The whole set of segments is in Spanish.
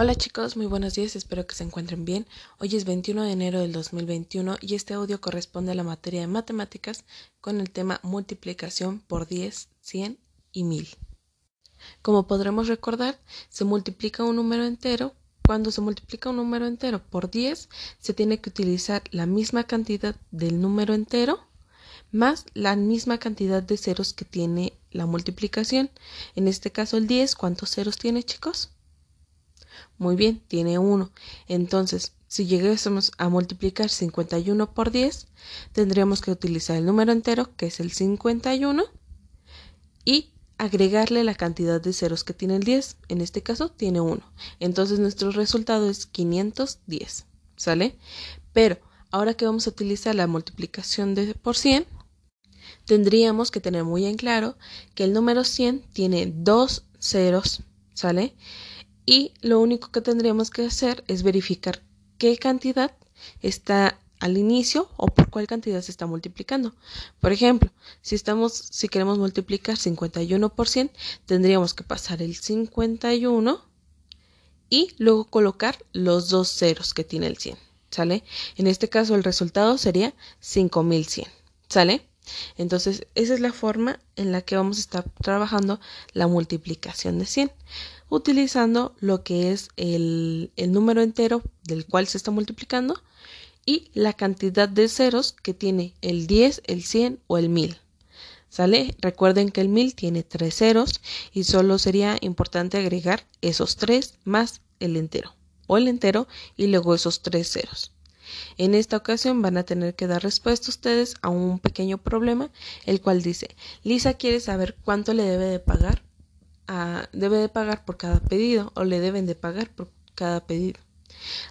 Hola chicos, muy buenos días, espero que se encuentren bien. Hoy es 21 de enero del 2021 y este audio corresponde a la materia de matemáticas con el tema multiplicación por 10, 100 y 1000. Como podremos recordar, se multiplica un número entero. Cuando se multiplica un número entero por 10, se tiene que utilizar la misma cantidad del número entero más la misma cantidad de ceros que tiene la multiplicación. En este caso el 10, ¿cuántos ceros tiene chicos? Muy bien, tiene 1. Entonces, si llegásemos a multiplicar 51 por 10, tendríamos que utilizar el número entero, que es el 51, y agregarle la cantidad de ceros que tiene el 10. En este caso, tiene 1. Entonces, nuestro resultado es 510. ¿Sale? Pero, ahora que vamos a utilizar la multiplicación de por 100, tendríamos que tener muy en claro que el número 100 tiene dos ceros. ¿Sale? Y lo único que tendríamos que hacer es verificar qué cantidad está al inicio o por cuál cantidad se está multiplicando. Por ejemplo, si estamos si queremos multiplicar 51 por 100, tendríamos que pasar el 51 y luego colocar los dos ceros que tiene el 100, ¿sale? En este caso el resultado sería 5100, ¿sale? Entonces, esa es la forma en la que vamos a estar trabajando la multiplicación de 100 utilizando lo que es el, número entero del cual se está multiplicando y la cantidad de ceros que tiene el 10, el 100 o el 1000. ¿Sale? Recuerden que el 1000 tiene tres ceros y solo sería importante agregar esos tres más el entero o el entero y luego esos tres ceros. En esta ocasión van a tener que dar respuesta ustedes a un pequeño problema, el cual dice, Lisa quiere saber cuánto le debe de pagar debe de pagar por cada pedido o le deben de pagar por cada pedido.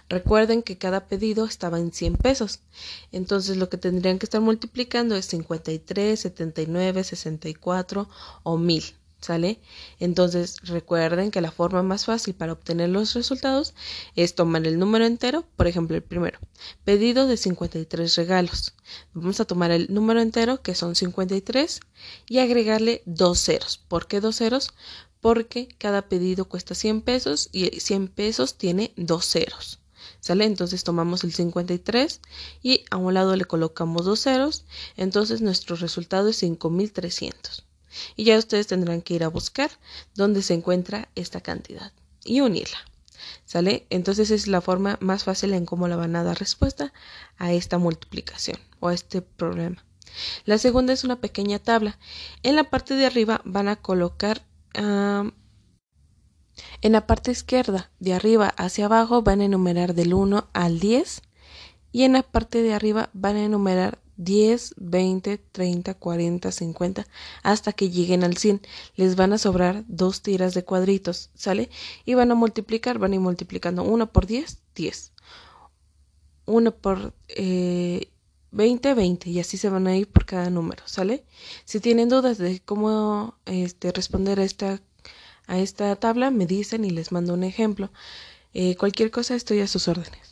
Recuerden que cada pedido estaba en 100 pesos. Entonces lo que tendrían que estar multiplicando es 53, 79, 64 o 1000. ¿Sale? Entonces recuerden que la forma más fácil para obtener los resultados es tomar el número entero, por ejemplo el primero, pedido de 53 regalos. Vamos a tomar el número entero que son 53 y agregarle dos ceros. ¿Por qué dos ceros? porque cada pedido cuesta 100 pesos y 100 pesos tiene dos ceros. ¿Sale? Entonces tomamos el 53 y a un lado le colocamos dos ceros, entonces nuestro resultado es 5300. Y ya ustedes tendrán que ir a buscar dónde se encuentra esta cantidad y unirla. ¿Sale? Entonces es la forma más fácil en cómo la van a dar respuesta a esta multiplicación o a este problema. La segunda es una pequeña tabla. En la parte de arriba van a colocar en la parte izquierda, de arriba hacia abajo, van a enumerar del 1 al 10 y en la parte de arriba van a enumerar 10, 20, 30, 40, 50 hasta que lleguen al 100. Les van a sobrar dos tiras de cuadritos, ¿sale? Y van a multiplicar, van a ir multiplicando 1 por 10, 10. 1 por eh, 20, 20 y así se van a ir por cada número, ¿sale? Si tienen dudas de cómo este, responder a esta, a esta tabla, me dicen y les mando un ejemplo. Eh, cualquier cosa estoy a sus órdenes.